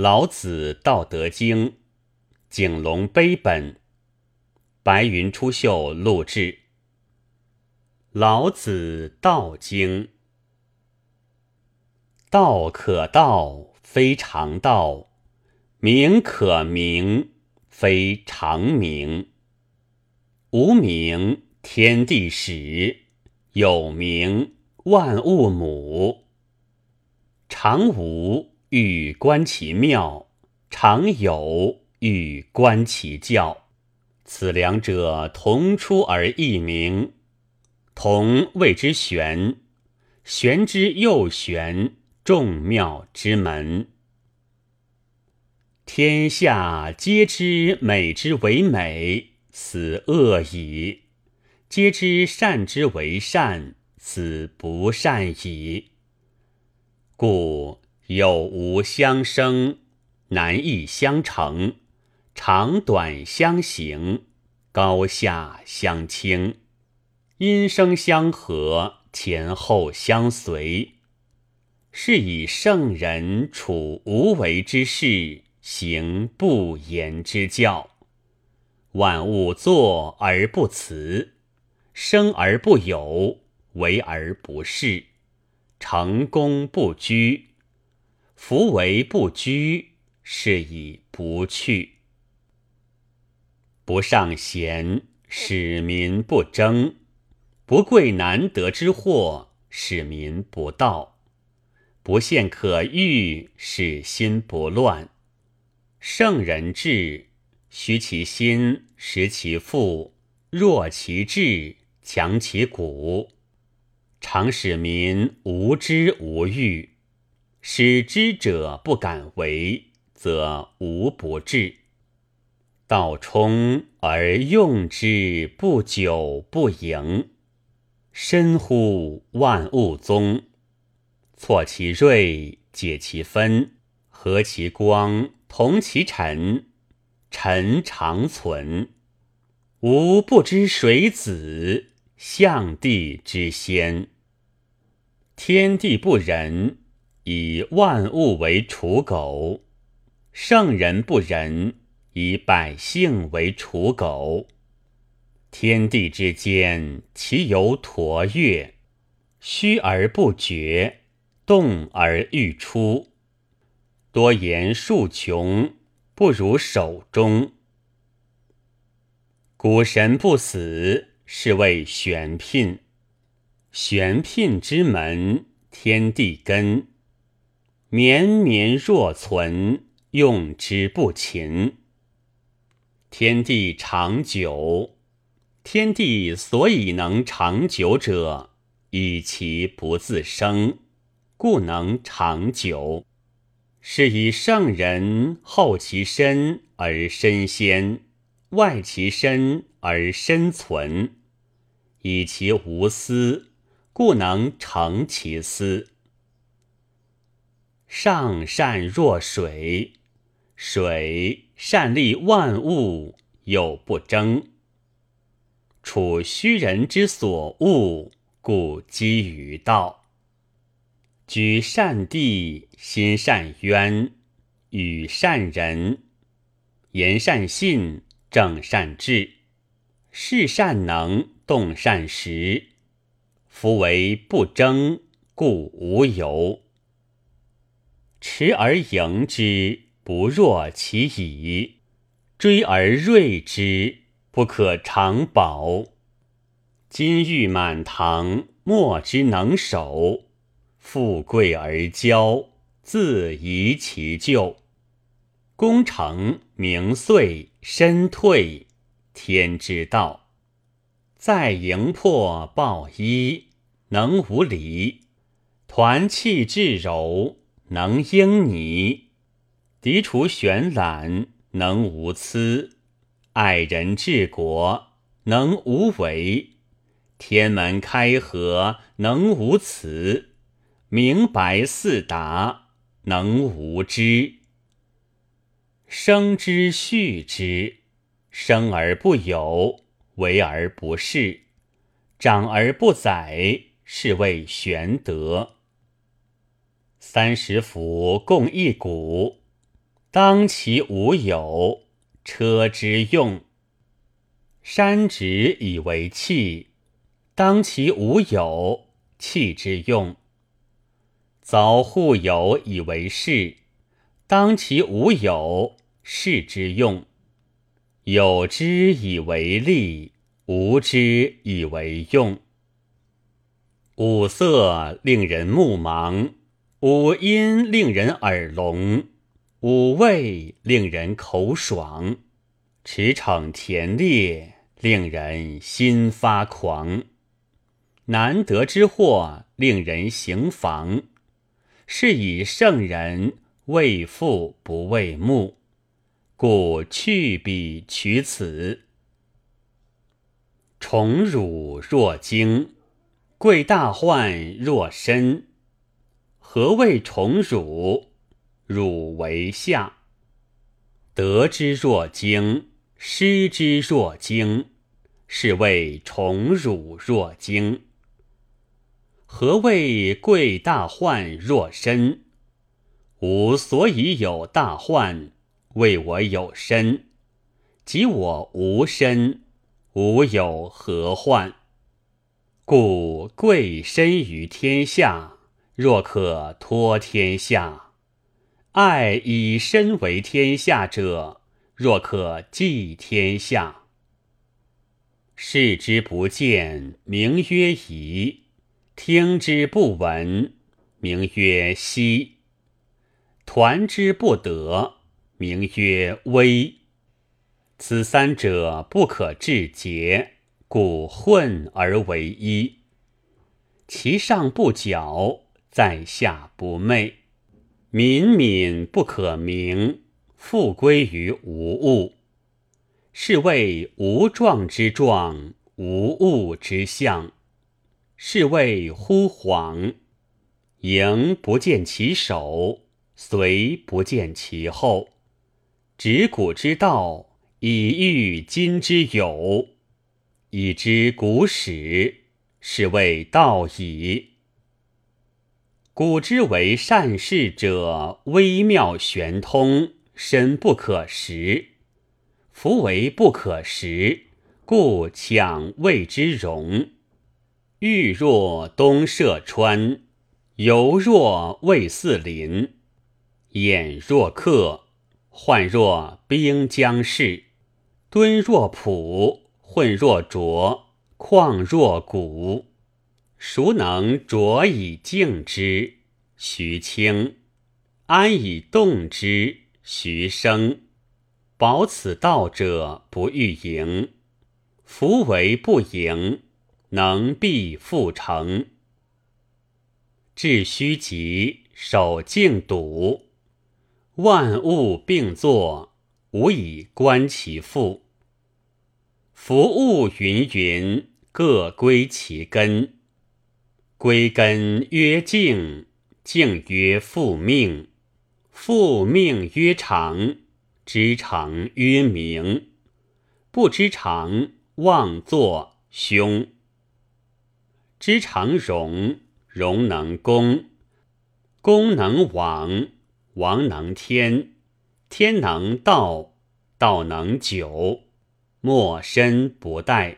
老子《道德经》，景龙碑本，白云出岫录制。老子《道经》，道可道，非常道；名可名，非常名。无名，天地始；有名，万物母。常无，欲观其妙；常有，欲观其教。此两者，同出而异名。同谓之玄，玄之又玄，众妙之门。天下皆知美之为美。此恶已，皆知善之为善，此不善已。故有无相生，难易相成，长短相形，高下相倾，音声相和，前后相随。是以圣人处无为之事，行不言之教。万物作而不辞，生而不有，为而不恃，成功不居。夫为不居，是以不去。不尚贤，使民不争；不贵难得之货，使民不盗；不陷可欲，使心不乱。圣人治。虚其心，实其腹，弱其志，强其骨，常使民无知无欲。使知者不敢为，则无不治。道冲而用之，不久不盈。深乎万物宗，错其锐，解其分，和其光，同其尘。臣常存，吾不知水子，象帝之先。天地不仁，以万物为刍狗；圣人不仁，以百姓为刍狗。天地之间，其有橐越，虚而不决，动而欲出，多言数穷。不如守中。古神不死，是谓玄牝。玄牝之门，天地根。绵绵若存，用之不勤。天地长久，天地所以能长久者，以其不自生，故能长久。是以圣人后其身而身先，外其身而身存，以其无私，故能成其私。上善若水，水善利万物，有不争。处虚人之所恶，故几于道。举善地，心善渊，与善人，言善信，正善治，事善能，动善时。夫为不争，故无尤。持而盈之，不若其已；追而锐之，不可长保。金玉满堂，莫之能守。富贵而骄，自遗其咎；功成名遂，身退，天之道。在营破抱衣，能无离；团气致柔，能应泥；涤除玄览，能无疵；爱人治国，能无为；天门开合，能无雌。明白四达，能无知；生之畜之，生而不有，为而不恃，长而不宰，是谓玄德。三十辐共一毂，当其无有，车之用；山直以为器，当其无有，器之用；凿户有以为室，当其无有，室之用；有之以为利，无之以为用。五色令人目盲，五音令人耳聋，五味令人口爽，驰骋田猎令人心发狂。难得之货令人行妨，是以圣人为父不为目，故去彼取此。宠辱若惊。贵大患若身，何谓宠辱？辱为下。得之若惊，失之若惊，是谓宠辱若惊。何谓贵大患若身？吾所以有大患，为我有身；即我无身，吾有何患？故贵身于天下，若可托天下；爱以身为天下者，若可寄天下。视之不见，名曰夷；听之不闻，名曰希；团之不得，名曰微。此三者不可致诘。故混而为一，其上不矫，在下不昧，敏敏不可名，复归于无物。是谓无状之状，无物之象。是谓惚恍，迎不见其首，随不见其后。执古之道，以御今之有。已知古始，是谓道矣。古之为善事者，微妙玄通，深不可识。夫为不可识，故强谓之容。玉若东涉川，犹若魏四邻；眼若客，幻若兵将士；敦若朴。混若浊，旷若谷，孰能浊以静之？徐清，安以动之？徐生，保此道者，不欲盈。夫为不盈，能必复成。致虚极，守静笃，万物并作，无以观其复。夫物芸芸，各归其根。归根曰静，静曰复命，复命曰长，知常曰明。不知常，妄作凶。知常容，容能攻，攻能亡，亡能天，天能道，道能久。莫身不殆。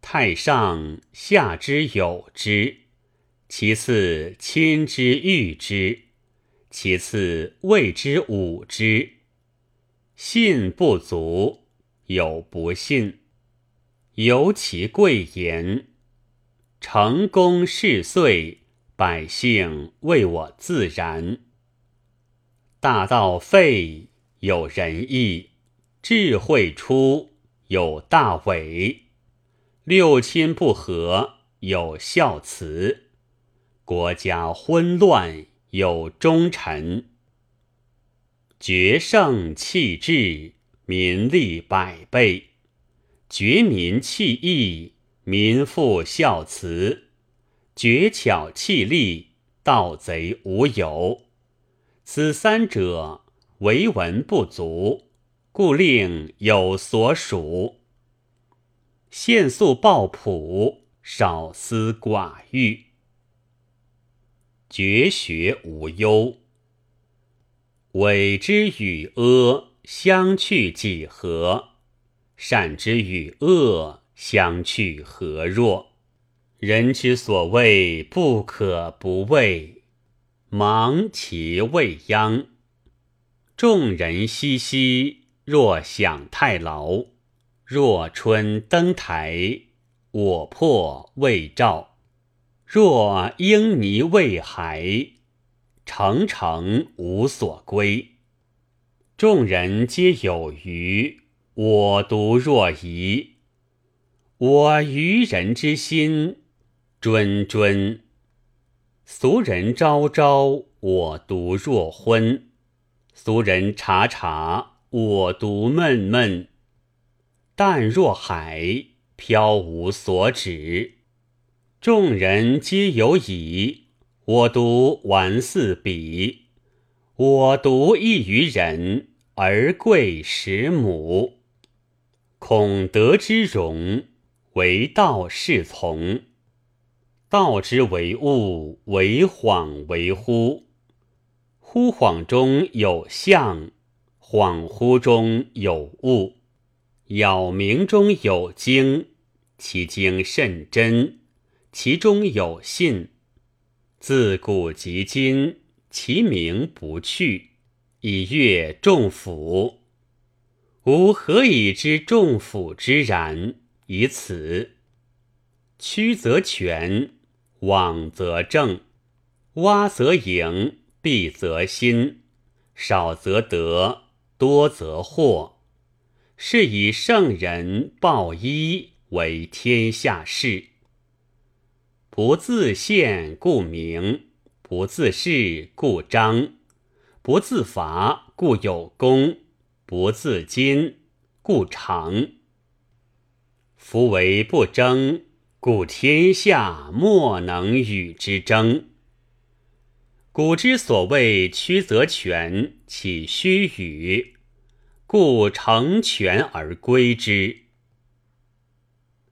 太上下之有之，其次亲之誉之，其次谓之侮之。信不足，有不信。尤其贵言，成功事遂，百姓为我自然。大道废，有仁义。智慧出有大伟，六亲不和有孝慈，国家昏乱有忠臣，决胜弃智，民利百倍；绝民弃义，民复孝慈；绝巧弃利，盗贼无有。此三者，为文不足。故令有所属，限速抱朴，少思寡欲，绝学无忧。伪之与阿相去几何？善之与恶相去何若？人之所谓不可不畏，忙其未央。众人熙熙，若享太牢。若春登台，我破未兆；若应泥未骸，诚诚无所归。众人皆有余，我独若遗。我愚人之心，谆谆；俗人昭昭，我独若昏；俗人察察，我独闷闷。淡若海，飘无所止。众人皆有矣，我独顽似彼。我独异于人，而贵十母。孔德之容，为道是从。道之为物，为恍为惚。惚恍中有象，恍惚中有物。杳冥中有精，其精甚真，其中有信。自古及今，其名不去，以阅众甫。吾何以知众甫之然？以此。曲则全，枉则正，洼则盈，敝则新，少则得，多则惑。是以圣人报一为天下事。不自见故明，不自是故彰，不自伐故有功，不自矜故长。夫为不争，故天下莫能与之争。古之所谓曲则全，岂虚语？故成全而归之。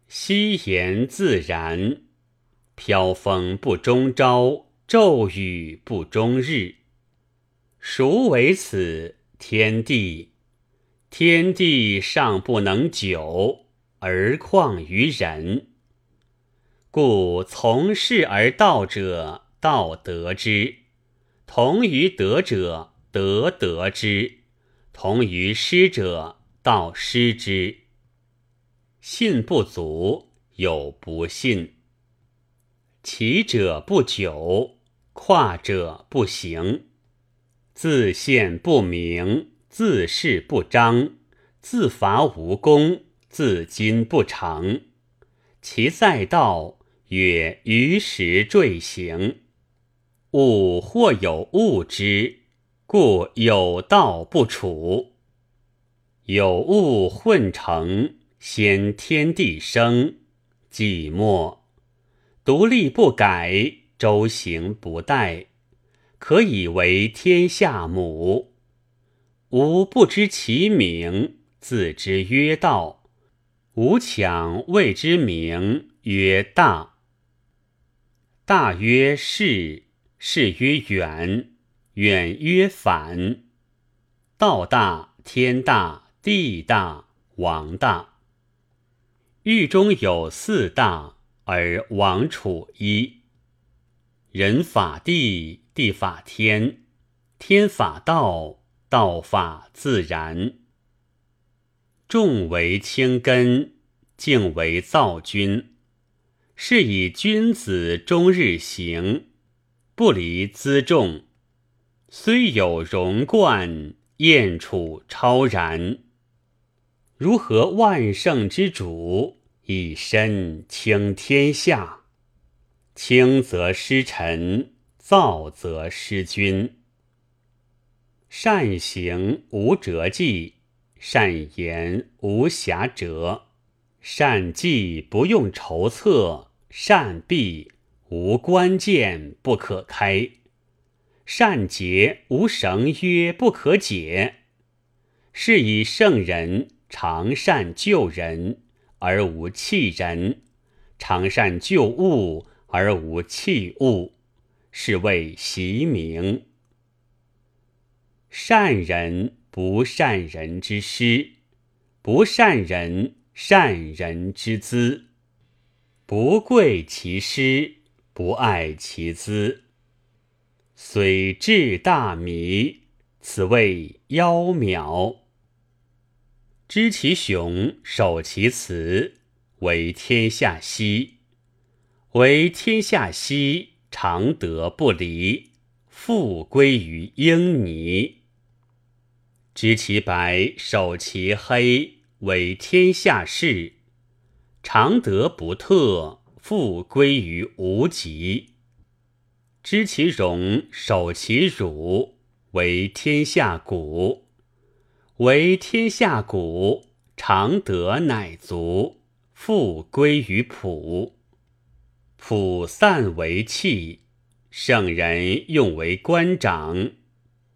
夕言自然，飘风不终朝，骤雨不终日。孰为此？天地。天地尚不能久，而况于人？故从事而道者，道得之；同于德者，德得之。同于失者，道失之。信不足，有不信；起者不久，跨者不行。自献不明，自是不彰，自伐无功，自矜不成。其在道，曰于时坠行。物或有物之。故有道不处，有物混成，先天地生，寂寞独立不改，周行不殆，可以为天下母。吾不知其名，自之曰道；吾强谓之名曰大。大曰是，是曰远。远曰反，道大天大地大王大。狱中有四大，而王处一。人法地，地法天，天法道，道法自然。重为轻根，静为躁君。是以君子终日行，不离辎重。虽有荣冠，燕处超然。如何万圣之主，以身倾天下？轻则失臣，躁则失君。善行无辙迹，善言无瑕谪。善计不用筹策，善闭无关键不可开。善结无绳约不可解，是以圣人常善救人而无弃人，常善救物而无弃物，是谓习名。善人不善人之师，不善人善人之资。不贵其师，不爱其资。虽智大迷，此谓妖渺。知其雄，守其雌，为天下溪。为天下溪，常德不离，复归于婴泥。知其白，守其黑，为天下事。常德不特，复归于无极。知其荣，守其辱，为天下谷。为天下谷，常德乃足，复归于朴。朴散为器，圣人用为官长，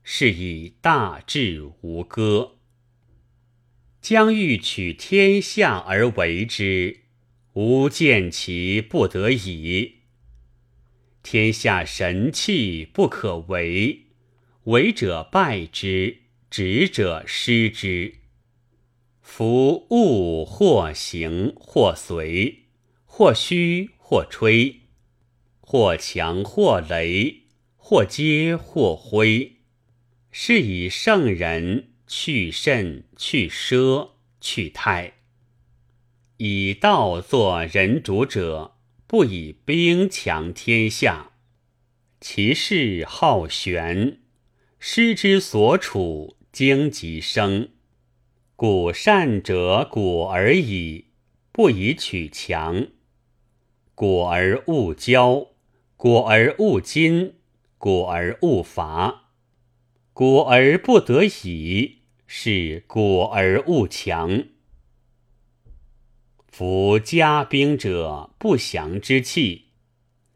是以大智无歌。将欲取天下而为之，吾见其不得已。天下神器不可为，为者败之，执者失之。夫物或行或随，或虚或吹，或强或雷，或接或挥，是以圣人去甚去奢去泰。以道作人主者。不以兵强天下，其势好玄，师之所处，荆棘生。故善者古而已，不以取强；古而勿骄，古而勿矜，古而勿伐，古而不得已，是古而勿强。夫家兵者，不祥之器。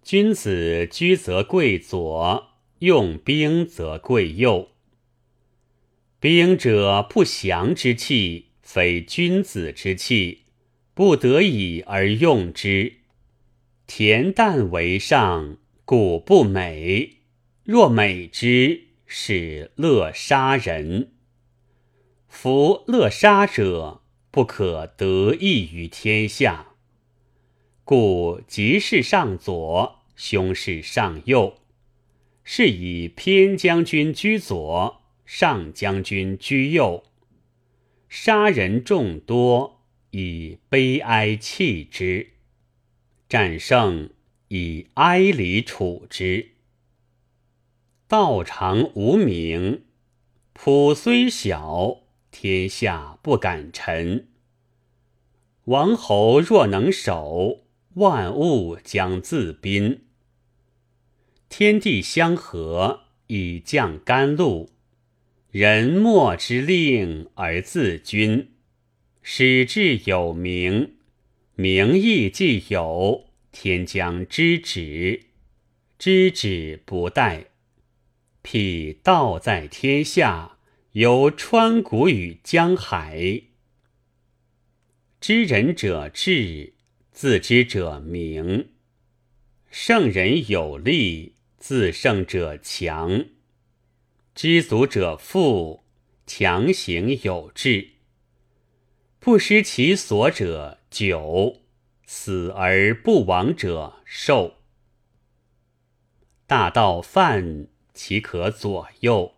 君子居则贵左，用兵则贵右。兵者，不祥之器，非君子之器，不得已而用之。恬淡为上，故不美；若美之，是乐杀人。夫乐杀者。不可得意于天下，故吉事上左，凶事上右，是以偏将军居左，上将军居右。杀人众多，以悲哀弃之；战胜，以哀离处之。道常无名，朴虽小。天下不敢臣。王侯若能守，万物将自宾。天地相合，以降甘露。人莫之令而自君，使至有名，名义既有，天将知止。知止不殆。辟道在天下。由川谷与江海，知人者智，自知者明。圣人有力，自胜者强。知足者富，强行有志。不失其所者久，死而不亡者寿。大道泛，其可左右？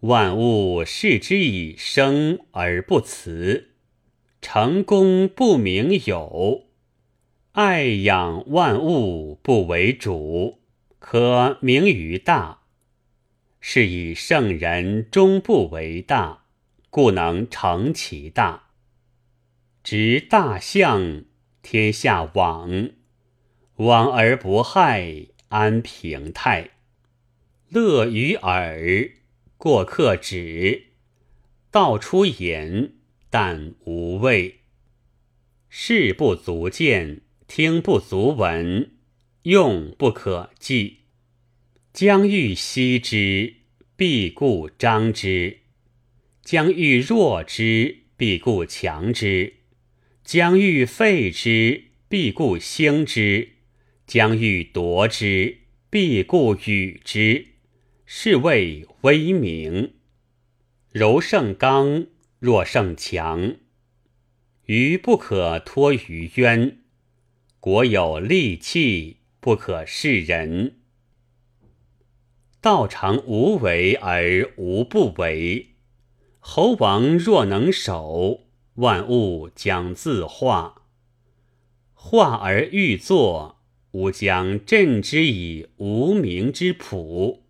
万物视之以生而不辞，成功不名有，爱养万物不为主，可名于大。是以圣人终不为大，故能成其大。执大象，天下往，往而不害，安平泰。乐于耳。过客止，道出言，但无味。视不足见，听不足闻，用不可记。将欲息之，必固张之；将欲弱之，必固强之；将欲废之，必固兴之；将欲夺之，必固与之。是谓威名。柔胜刚，弱胜强。鱼不可脱于渊，国有利器，不可示人。道常无为而无不为。侯王若能守，万物将自化。化而欲作，吾将镇之以无名之朴。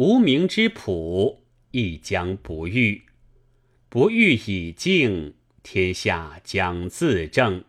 无名之朴，亦将不遇。不遇以静，天下将自正。